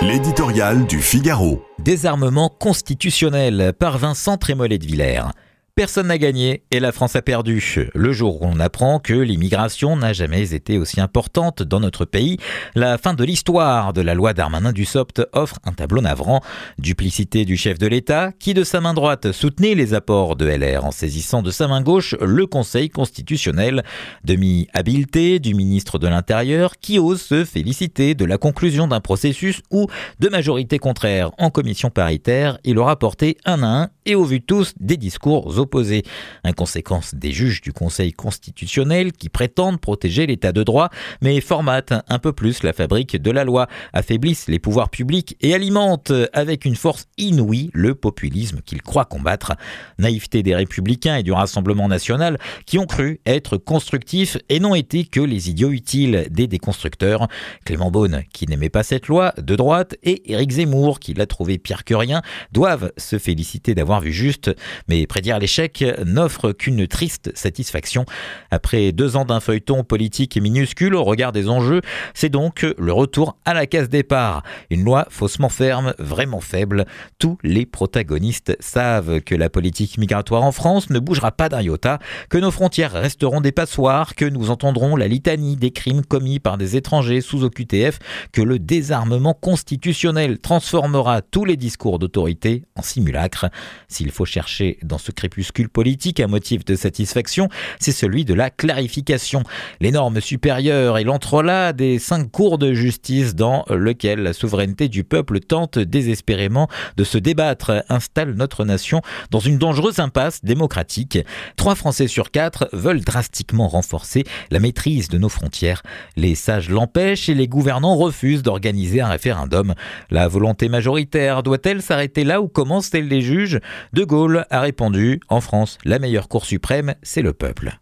L'éditorial du Figaro. Désarmement constitutionnel par Vincent Trémollet de Villers. Personne n'a gagné et la France a perdu. Le jour où on apprend que l'immigration n'a jamais été aussi importante dans notre pays, la fin de l'histoire de la loi Darmanin-Dussopt offre un tableau navrant. Duplicité du chef de l'État qui de sa main droite soutenait les apports de LR en saisissant de sa main gauche le Conseil constitutionnel. Demi-habileté du ministre de l'Intérieur qui ose se féliciter de la conclusion d'un processus où, de majorité contraire en commission paritaire, il aura porté un à un et au vu tous des discours opposés Inconséquence des juges du Conseil constitutionnel qui prétendent protéger l'état de droit, mais formatent un peu plus la fabrique de la loi, affaiblissent les pouvoirs publics et alimentent avec une force inouïe le populisme qu'ils croient combattre. Naïveté des républicains et du Rassemblement national qui ont cru être constructifs et n'ont été que les idiots utiles des déconstructeurs. Clément Beaune, qui n'aimait pas cette loi, de droite, et Éric Zemmour, qui l'a trouvé pire que rien, doivent se féliciter d'avoir vu juste, mais prédire l'échec n'offre qu'une triste satisfaction. Après deux ans d'un feuilleton politique minuscule au regard des enjeux, c'est donc le retour à la case départ. Une loi faussement ferme, vraiment faible. Tous les protagonistes savent que la politique migratoire en France ne bougera pas d'un iota, que nos frontières resteront des passoires, que nous entendrons la litanie des crimes commis par des étrangers sous OQTF, que le désarmement constitutionnel transformera tous les discours d'autorité en simulacre. S'il faut chercher dans ce crépuscule politique à motif de satisfaction, c'est celui de la clarification. Les normes supérieures et l'entrelac des cinq cours de justice dans lequel la souveraineté du peuple tente désespérément de se débattre installe notre nation dans une dangereuse impasse démocratique. Trois Français sur quatre veulent drastiquement renforcer la maîtrise de nos frontières. Les sages l'empêchent et les gouvernants refusent d'organiser un référendum. La volonté majoritaire doit-elle s'arrêter là où commence celle des juges? De Gaulle a répondu en France, la meilleure Cour suprême, c'est le peuple.